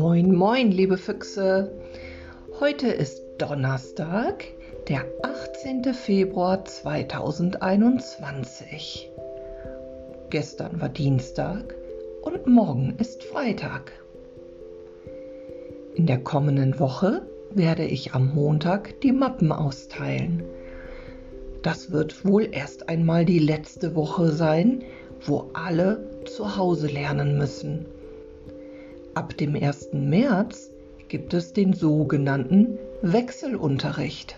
Moin, moin, liebe Füchse. Heute ist Donnerstag, der 18. Februar 2021. Gestern war Dienstag und morgen ist Freitag. In der kommenden Woche werde ich am Montag die Mappen austeilen. Das wird wohl erst einmal die letzte Woche sein, wo alle zu Hause lernen müssen. Ab dem 1. März gibt es den sogenannten Wechselunterricht.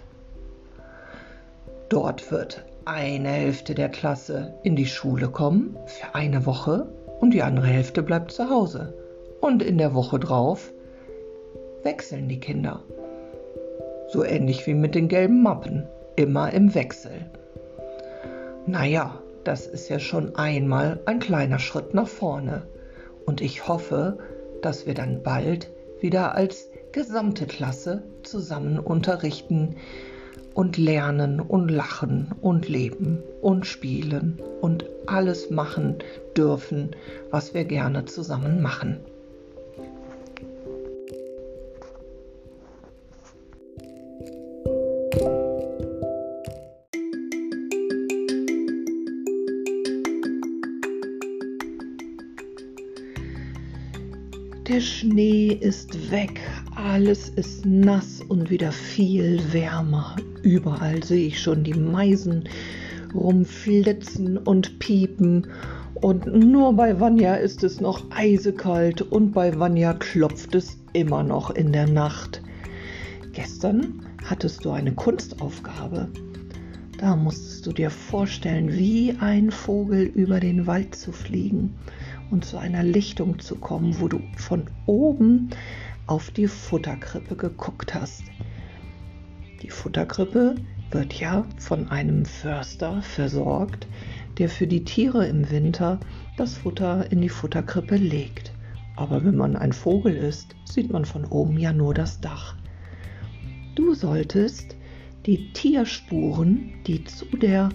Dort wird eine Hälfte der Klasse in die Schule kommen für eine Woche und die andere Hälfte bleibt zu Hause. Und in der Woche drauf wechseln die Kinder. So ähnlich wie mit den gelben Mappen, immer im Wechsel. Naja, das ist ja schon einmal ein kleiner Schritt nach vorne. Und ich hoffe, dass wir dann bald wieder als gesamte Klasse zusammen unterrichten und lernen und lachen und leben und spielen und alles machen dürfen, was wir gerne zusammen machen. Ist weg, alles ist nass und wieder viel wärmer. Überall sehe ich schon die Meisen rumflitzen und piepen. Und nur bei Vanya ist es noch eisekalt und bei Vanya klopft es immer noch in der Nacht. Gestern hattest du eine Kunstaufgabe. Da musstest du dir vorstellen, wie ein Vogel über den Wald zu fliegen und zu einer Lichtung zu kommen, wo du von oben auf die Futterkrippe geguckt hast. Die Futterkrippe wird ja von einem Förster versorgt, der für die Tiere im Winter das Futter in die Futterkrippe legt. Aber wenn man ein Vogel ist, sieht man von oben ja nur das Dach. Du solltest die Tierspuren, die zu der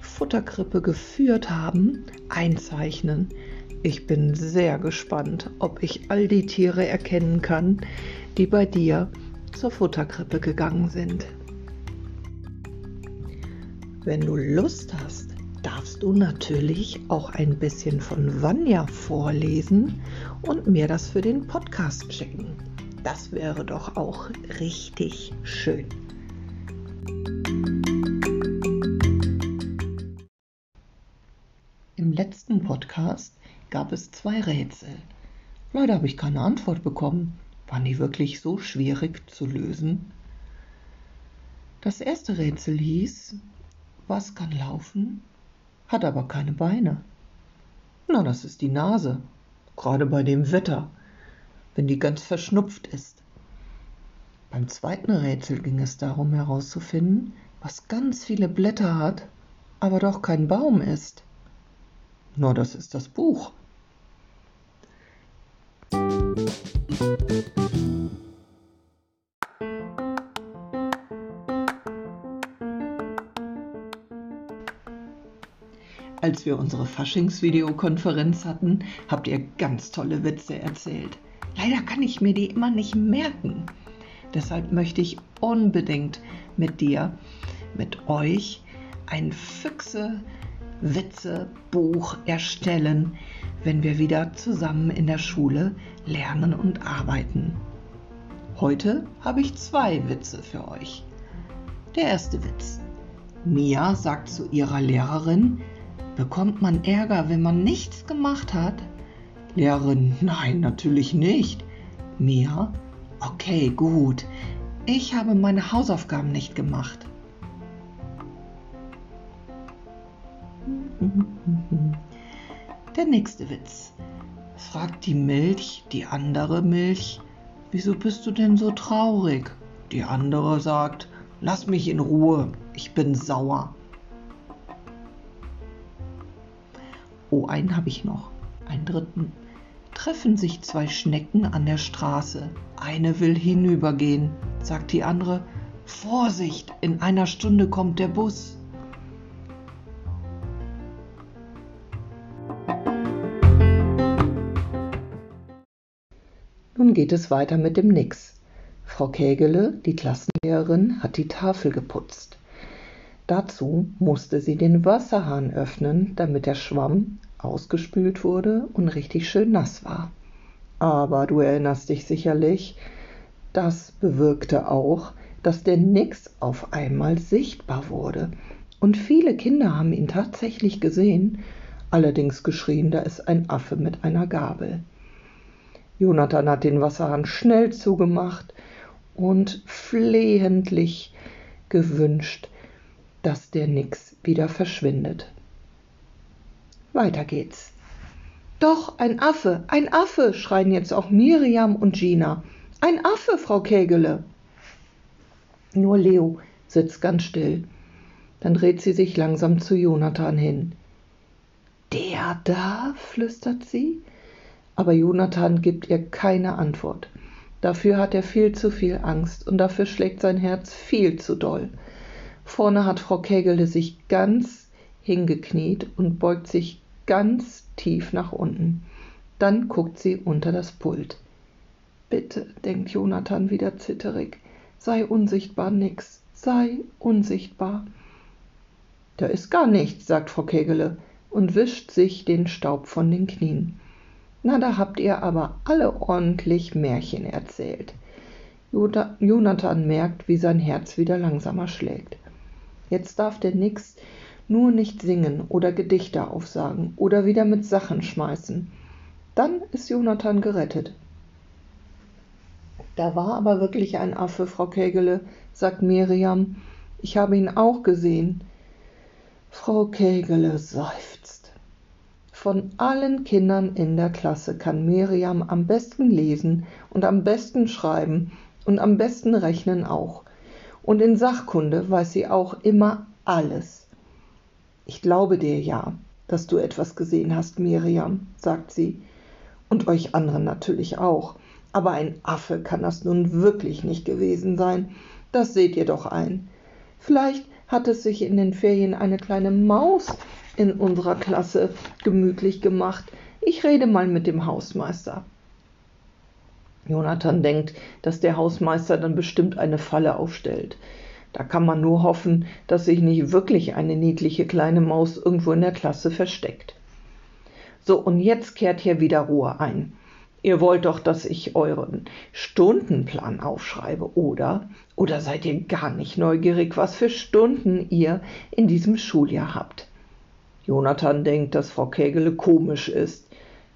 Futterkrippe geführt haben, einzeichnen. Ich bin sehr gespannt, ob ich all die Tiere erkennen kann, die bei dir zur Futterkrippe gegangen sind. Wenn du Lust hast, darfst du natürlich auch ein bisschen von Vanya vorlesen und mir das für den Podcast schicken. Das wäre doch auch richtig schön. Im letzten Podcast gab es zwei Rätsel. Leider habe ich keine Antwort bekommen. Waren die wirklich so schwierig zu lösen? Das erste Rätsel hieß, was kann laufen, hat aber keine Beine. Na, das ist die Nase, gerade bei dem Wetter, wenn die ganz verschnupft ist. Beim zweiten Rätsel ging es darum herauszufinden, was ganz viele Blätter hat, aber doch kein Baum ist. Na, das ist das Buch. Als wir unsere Faschingsvideokonferenz hatten, habt ihr ganz tolle Witze erzählt. Leider kann ich mir die immer nicht merken. Deshalb möchte ich unbedingt mit dir, mit euch ein Füchse-Witze-Buch erstellen, wenn wir wieder zusammen in der Schule lernen und arbeiten. Heute habe ich zwei Witze für euch. Der erste Witz. Mia sagt zu ihrer Lehrerin, bekommt man Ärger, wenn man nichts gemacht hat? Lehrerin, nein, natürlich nicht. Mia, okay, gut. Ich habe meine Hausaufgaben nicht gemacht. Der nächste Witz. Fragt die Milch die andere Milch, wieso bist du denn so traurig? Die andere sagt, lass mich in Ruhe, ich bin sauer. Oh, einen habe ich noch, einen dritten. Treffen sich zwei Schnecken an der Straße. Eine will hinübergehen, sagt die andere, Vorsicht, in einer Stunde kommt der Bus. Geht es weiter mit dem Nix. Frau Kägele, die Klassenlehrerin, hat die Tafel geputzt. Dazu musste sie den Wasserhahn öffnen, damit der Schwamm ausgespült wurde und richtig schön nass war. Aber du erinnerst dich sicherlich, das bewirkte auch, dass der Nix auf einmal sichtbar wurde. Und viele Kinder haben ihn tatsächlich gesehen, allerdings geschrien, da ist ein Affe mit einer Gabel. Jonathan hat den Wasserhahn schnell zugemacht und flehentlich gewünscht, dass der Nix wieder verschwindet. Weiter geht's. Doch, ein Affe, ein Affe, schreien jetzt auch Miriam und Gina. Ein Affe, Frau Kägele. Nur Leo sitzt ganz still. Dann dreht sie sich langsam zu Jonathan hin. Der da? flüstert sie. Aber Jonathan gibt ihr keine Antwort. Dafür hat er viel zu viel Angst und dafür schlägt sein Herz viel zu doll. Vorne hat Frau Kägele sich ganz hingekniet und beugt sich ganz tief nach unten. Dann guckt sie unter das Pult. Bitte, denkt Jonathan wieder zitterig, sei unsichtbar nix, sei unsichtbar. Da ist gar nichts, sagt Frau Kegele und wischt sich den Staub von den Knien. Na, da habt ihr aber alle ordentlich Märchen erzählt. Jonathan merkt, wie sein Herz wieder langsamer schlägt. Jetzt darf der Nix nur nicht singen oder Gedichte aufsagen oder wieder mit Sachen schmeißen. Dann ist Jonathan gerettet. Da war aber wirklich ein Affe, Frau Kägele, sagt Miriam. Ich habe ihn auch gesehen. Frau Kägele seufzt. Von allen Kindern in der Klasse kann Miriam am besten lesen und am besten schreiben und am besten rechnen auch. Und in Sachkunde weiß sie auch immer alles. Ich glaube dir ja, dass du etwas gesehen hast, Miriam, sagt sie, und euch anderen natürlich auch. Aber ein Affe kann das nun wirklich nicht gewesen sein. Das seht ihr doch ein. Vielleicht hat es sich in den Ferien eine kleine Maus in unserer Klasse gemütlich gemacht. Ich rede mal mit dem Hausmeister. Jonathan denkt, dass der Hausmeister dann bestimmt eine Falle aufstellt. Da kann man nur hoffen, dass sich nicht wirklich eine niedliche kleine Maus irgendwo in der Klasse versteckt. So, und jetzt kehrt hier wieder Ruhe ein. Ihr wollt doch, dass ich euren Stundenplan aufschreibe, oder? Oder seid ihr gar nicht neugierig, was für Stunden ihr in diesem Schuljahr habt? Jonathan denkt, dass Frau Kägele komisch ist.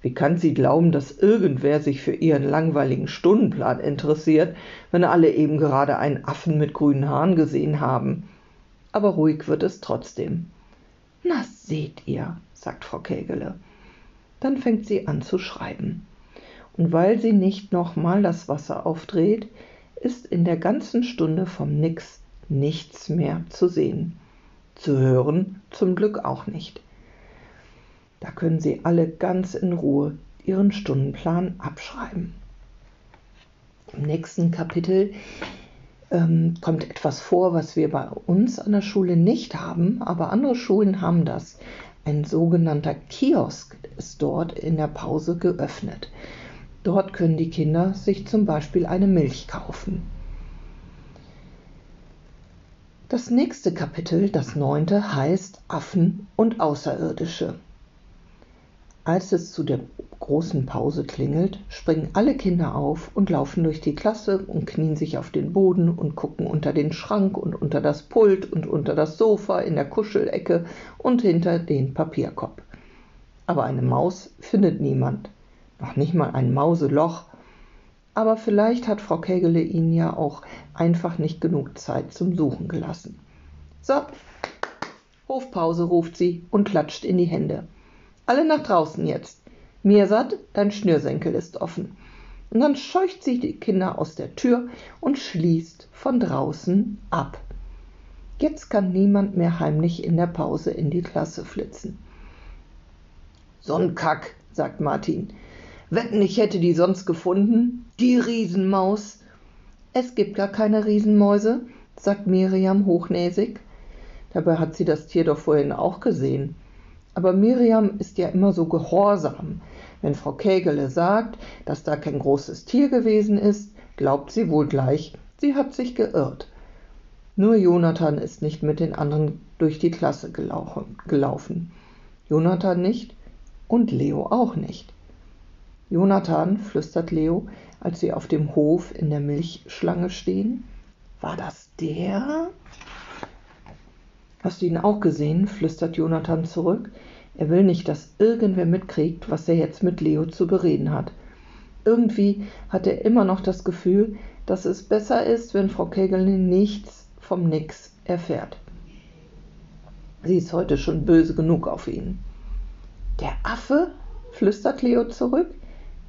Wie kann sie glauben, dass irgendwer sich für ihren langweiligen Stundenplan interessiert, wenn alle eben gerade einen Affen mit grünen Haaren gesehen haben? Aber ruhig wird es trotzdem. Na seht ihr, sagt Frau Kägele. Dann fängt sie an zu schreiben. Und weil sie nicht nochmal das Wasser aufdreht, ist in der ganzen Stunde vom Nix nichts mehr zu sehen. Zu hören zum Glück auch nicht. Da können Sie alle ganz in Ruhe Ihren Stundenplan abschreiben. Im nächsten Kapitel ähm, kommt etwas vor, was wir bei uns an der Schule nicht haben, aber andere Schulen haben das. Ein sogenannter Kiosk ist dort in der Pause geöffnet. Dort können die Kinder sich zum Beispiel eine Milch kaufen. Das nächste Kapitel, das neunte, heißt Affen und Außerirdische. Als es zu der großen Pause klingelt, springen alle Kinder auf und laufen durch die Klasse und knien sich auf den Boden und gucken unter den Schrank und unter das Pult und unter das Sofa, in der Kuschelecke und hinter den Papierkorb. Aber eine Maus findet niemand, noch nicht mal ein Mauseloch. Aber vielleicht hat Frau Kägele ihnen ja auch einfach nicht genug Zeit zum Suchen gelassen. So, Hofpause ruft sie und klatscht in die Hände. Alle nach draußen jetzt. Mirsad, dein Schnürsenkel ist offen. Und dann scheucht sie die Kinder aus der Tür und schließt von draußen ab. Jetzt kann niemand mehr heimlich in der Pause in die Klasse flitzen. So'n Kack, sagt Martin. Wetten, ich hätte die sonst gefunden? Die Riesenmaus. Es gibt gar keine Riesenmäuse, sagt Miriam hochnäsig. Dabei hat sie das Tier doch vorhin auch gesehen. Aber Miriam ist ja immer so gehorsam. Wenn Frau Kägele sagt, dass da kein großes Tier gewesen ist, glaubt sie wohl gleich, sie hat sich geirrt. Nur Jonathan ist nicht mit den anderen durch die Klasse gelaufen. Jonathan nicht und Leo auch nicht. Jonathan, flüstert Leo, als sie auf dem Hof in der Milchschlange stehen. War das der? Hast du ihn auch gesehen? flüstert Jonathan zurück. Er will nicht, dass irgendwer mitkriegt, was er jetzt mit Leo zu bereden hat. Irgendwie hat er immer noch das Gefühl, dass es besser ist, wenn Frau Kegelin nichts vom Nix erfährt. Sie ist heute schon böse genug auf ihn. Der Affe? flüstert Leo zurück.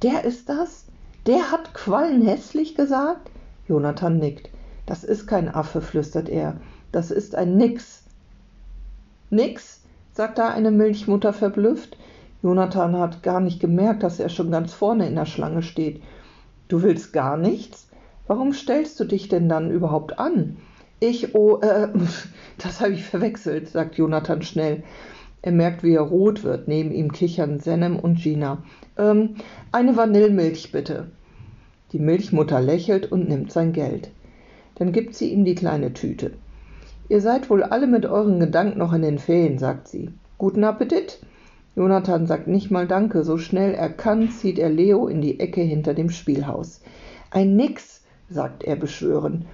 Der ist das? Der hat Quallen hässlich gesagt? Jonathan nickt. Das ist kein Affe, flüstert er. Das ist ein Nix. Nix? sagt da eine Milchmutter verblüfft. Jonathan hat gar nicht gemerkt, dass er schon ganz vorne in der Schlange steht. Du willst gar nichts? Warum stellst du dich denn dann überhaupt an? Ich, oh, äh, das habe ich verwechselt, sagt Jonathan schnell. Er merkt, wie er rot wird. Neben ihm kichern Senem und Gina. Ähm, eine Vanillemilch bitte. Die Milchmutter lächelt und nimmt sein Geld. Dann gibt sie ihm die kleine Tüte. Ihr seid wohl alle mit euren Gedanken noch in den Ferien, sagt sie. Guten Appetit! Jonathan sagt nicht mal Danke. So schnell er kann, zieht er Leo in die Ecke hinter dem Spielhaus. Ein Nix, sagt er beschwörend.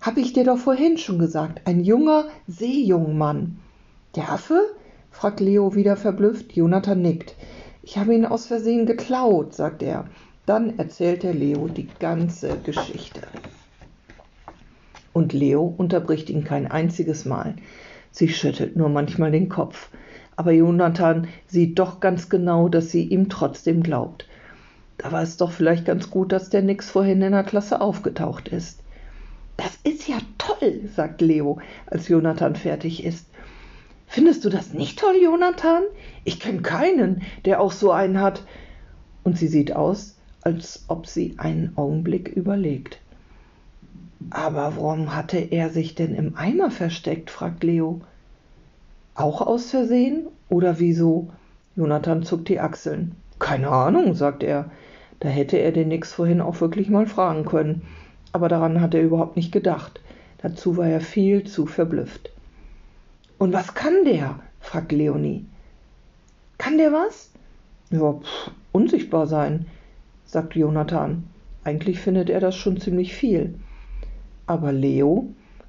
Hab ich dir doch vorhin schon gesagt. Ein junger Seejungmann. Der Affe? Fragt Leo wieder verblüfft. Jonathan nickt. Ich habe ihn aus Versehen geklaut, sagt er. Dann erzählt er Leo die ganze Geschichte. Und Leo unterbricht ihn kein einziges Mal. Sie schüttelt nur manchmal den Kopf. Aber Jonathan sieht doch ganz genau, dass sie ihm trotzdem glaubt. Da war es doch vielleicht ganz gut, dass der Nix vorhin in der Klasse aufgetaucht ist. Das ist ja toll, sagt Leo, als Jonathan fertig ist. Findest du das nicht toll, Jonathan? Ich kenne keinen, der auch so einen hat. Und sie sieht aus, als ob sie einen Augenblick überlegt. Aber warum hatte er sich denn im Eimer versteckt? fragt Leo. Auch aus Versehen? Oder wieso? Jonathan zuckt die Achseln. Keine Ahnung, sagt er. Da hätte er den Nix vorhin auch wirklich mal fragen können. Aber daran hat er überhaupt nicht gedacht. Dazu war er viel zu verblüfft. Und was kann der? fragt Leonie. Kann der was? Ja, pff, unsichtbar sein, sagt Jonathan. Eigentlich findet er das schon ziemlich viel. Aber Leo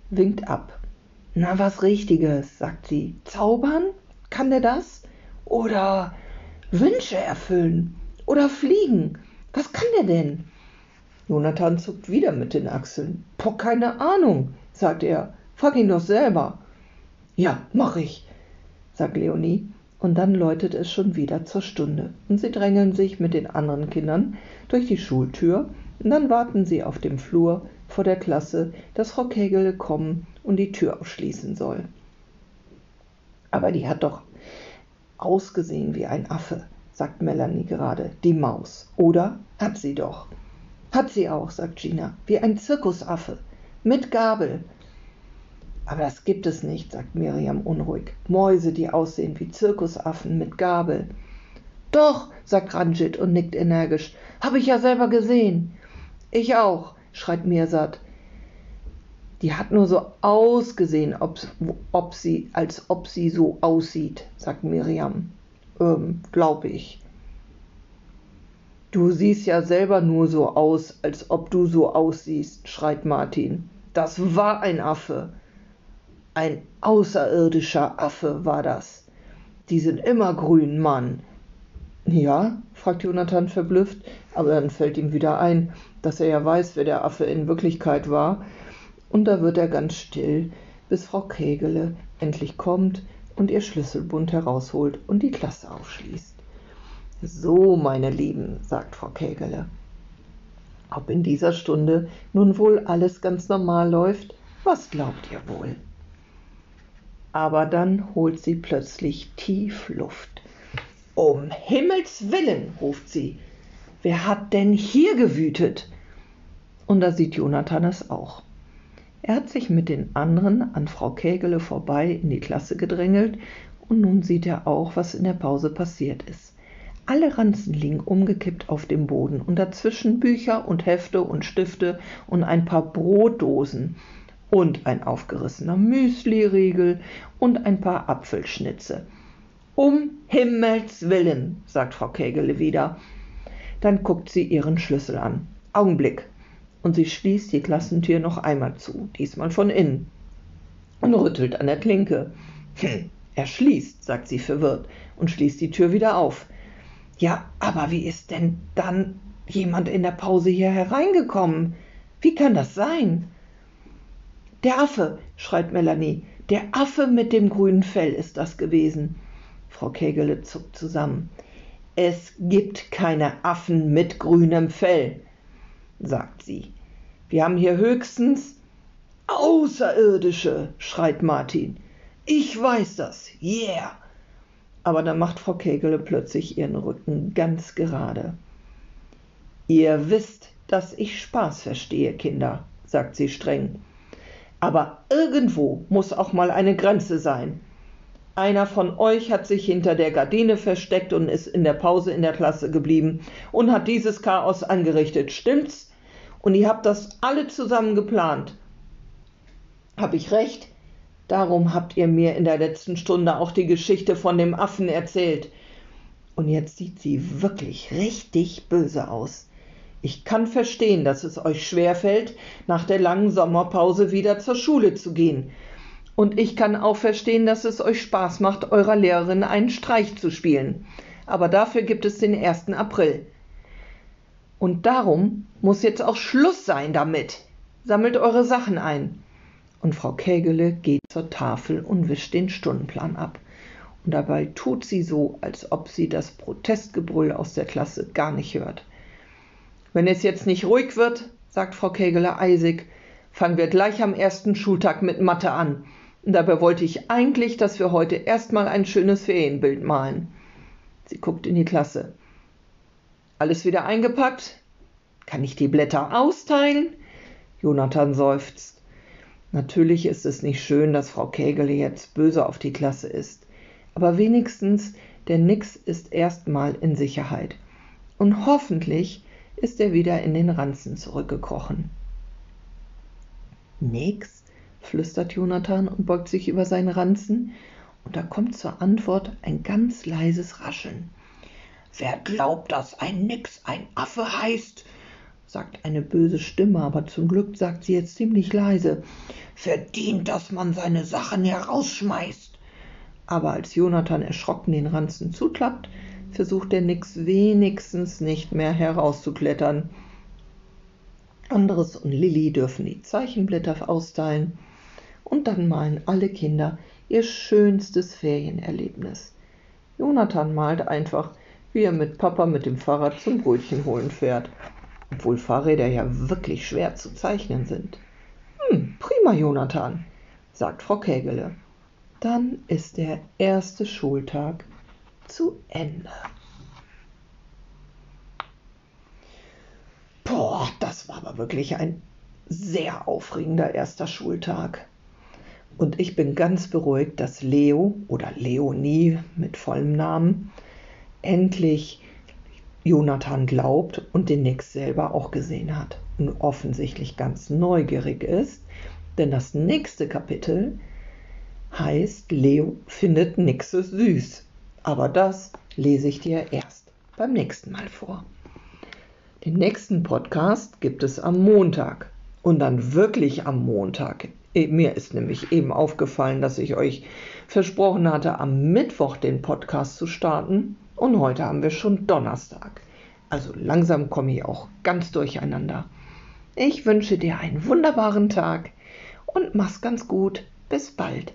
winkt ab. Na, was Richtiges, sagt sie. Zaubern? Kann der das? Oder Wünsche erfüllen? Oder fliegen? Was kann der denn? Jonathan zuckt wieder mit den Achseln. Boah, keine Ahnung, sagt er. Frag ihn doch selber. Ja, mach ich, sagt Leonie. Und dann läutet es schon wieder zur Stunde. Und sie drängeln sich mit den anderen Kindern durch die Schultür. Und dann warten sie auf dem Flur vor der Klasse, dass Frau Kegel kommen und die Tür aufschließen soll. Aber die hat doch ausgesehen wie ein Affe, sagt Melanie gerade, die Maus. Oder hat sie doch. Hat sie auch, sagt Gina, wie ein Zirkusaffe, mit Gabel. Aber das gibt es nicht, sagt Miriam unruhig. Mäuse, die aussehen wie Zirkusaffen mit Gabel. Doch, sagt Ranjit und nickt energisch. Habe ich ja selber gesehen. Ich auch, schreit Mirsad. Die hat nur so ausgesehen, ob, ob sie, als ob sie so aussieht, sagt Miriam. Ähm, glaube ich. Du siehst ja selber nur so aus, als ob du so aussiehst, schreit Martin. Das war ein Affe. Ein außerirdischer Affe war das. Die sind immer grün, Mann. Ja, fragt Jonathan verblüfft, aber dann fällt ihm wieder ein, dass er ja weiß, wer der Affe in Wirklichkeit war. Und da wird er ganz still, bis Frau Kegele endlich kommt und ihr Schlüsselbund herausholt und die Klasse aufschließt. So, meine Lieben, sagt Frau Kegele. Ob in dieser Stunde nun wohl alles ganz normal läuft, was glaubt ihr wohl? Aber dann holt sie plötzlich tief Luft. Um Himmels willen, ruft sie, wer hat denn hier gewütet? Und da sieht Jonathan es auch. Er hat sich mit den anderen an Frau Kägele vorbei in die Klasse gedrängelt und nun sieht er auch, was in der Pause passiert ist. Alle Ranzen liegen umgekippt auf dem Boden und dazwischen Bücher und Hefte und Stifte und ein paar Brotdosen und ein aufgerissener Müsliriegel und ein paar Apfelschnitze. Um Himmels willen, sagt Frau Kägele wieder. Dann guckt sie ihren Schlüssel an. Augenblick. Und sie schließt die Klassentür noch einmal zu, diesmal von innen, und rüttelt an der Klinke. Hm, er schließt, sagt sie verwirrt und schließt die Tür wieder auf. Ja, aber wie ist denn dann jemand in der Pause hier hereingekommen? Wie kann das sein? Der Affe, schreit Melanie. Der Affe mit dem grünen Fell ist das gewesen. Frau Kegele zuckt zusammen. Es gibt keine Affen mit grünem Fell, sagt sie. Wir haben hier höchstens Außerirdische, schreit Martin. Ich weiß das, yeah. Aber dann macht Frau Kegele plötzlich ihren Rücken ganz gerade. Ihr wisst, dass ich Spaß verstehe, Kinder, sagt sie streng. Aber irgendwo muss auch mal eine Grenze sein. Einer von euch hat sich hinter der Gardine versteckt und ist in der Pause in der Klasse geblieben und hat dieses Chaos angerichtet. Stimmt's? Und ihr habt das alle zusammen geplant. Hab ich recht? Darum habt ihr mir in der letzten Stunde auch die Geschichte von dem Affen erzählt. Und jetzt sieht sie wirklich richtig böse aus. Ich kann verstehen, dass es euch schwerfällt, nach der langen Sommerpause wieder zur Schule zu gehen. Und ich kann auch verstehen, dass es euch Spaß macht, eurer Lehrerin einen Streich zu spielen. Aber dafür gibt es den 1. April. Und darum muss jetzt auch Schluss sein damit. Sammelt eure Sachen ein. Und Frau Kägele geht zur Tafel und wischt den Stundenplan ab. Und dabei tut sie so, als ob sie das Protestgebrüll aus der Klasse gar nicht hört. Wenn es jetzt nicht ruhig wird, sagt Frau Kägele eisig, fangen wir gleich am ersten Schultag mit Mathe an. Und dabei wollte ich eigentlich, dass wir heute erstmal ein schönes Ferienbild malen. Sie guckt in die Klasse. Alles wieder eingepackt? Kann ich die Blätter austeilen? Jonathan seufzt. Natürlich ist es nicht schön, dass Frau Kägele jetzt böse auf die Klasse ist. Aber wenigstens der Nix ist erstmal in Sicherheit. Und hoffentlich ist er wieder in den Ranzen zurückgekrochen. Nix? flüstert Jonathan und beugt sich über seinen Ranzen, und da kommt zur Antwort ein ganz leises Rascheln. Wer glaubt, dass ein Nix ein Affe heißt? sagt eine böse Stimme, aber zum Glück sagt sie jetzt ziemlich leise. Verdient, dass man seine Sachen herausschmeißt. Aber als Jonathan erschrocken den Ranzen zuklappt, versucht der Nix wenigstens nicht mehr herauszuklettern. Anderes und Lilly dürfen die Zeichenblätter austeilen und dann malen alle Kinder ihr schönstes Ferienerlebnis. Jonathan malt einfach, wie er mit Papa mit dem Fahrrad zum Brötchen holen fährt, obwohl Fahrräder ja wirklich schwer zu zeichnen sind. Hm, prima, Jonathan, sagt Frau Kägele. Dann ist der erste Schultag zu Ende. Boah, das war aber wirklich ein sehr aufregender erster Schultag. Und ich bin ganz beruhigt, dass Leo oder Leonie mit vollem Namen endlich Jonathan glaubt und den Nix selber auch gesehen hat und offensichtlich ganz neugierig ist, denn das nächste Kapitel heißt Leo findet Nixe süß. Aber das lese ich dir erst beim nächsten Mal vor. Den nächsten Podcast gibt es am Montag und dann wirklich am Montag Eh, mir ist nämlich eben aufgefallen, dass ich euch versprochen hatte, am Mittwoch den Podcast zu starten. Und heute haben wir schon Donnerstag. Also langsam komme ich auch ganz durcheinander. Ich wünsche dir einen wunderbaren Tag und mach's ganz gut. Bis bald.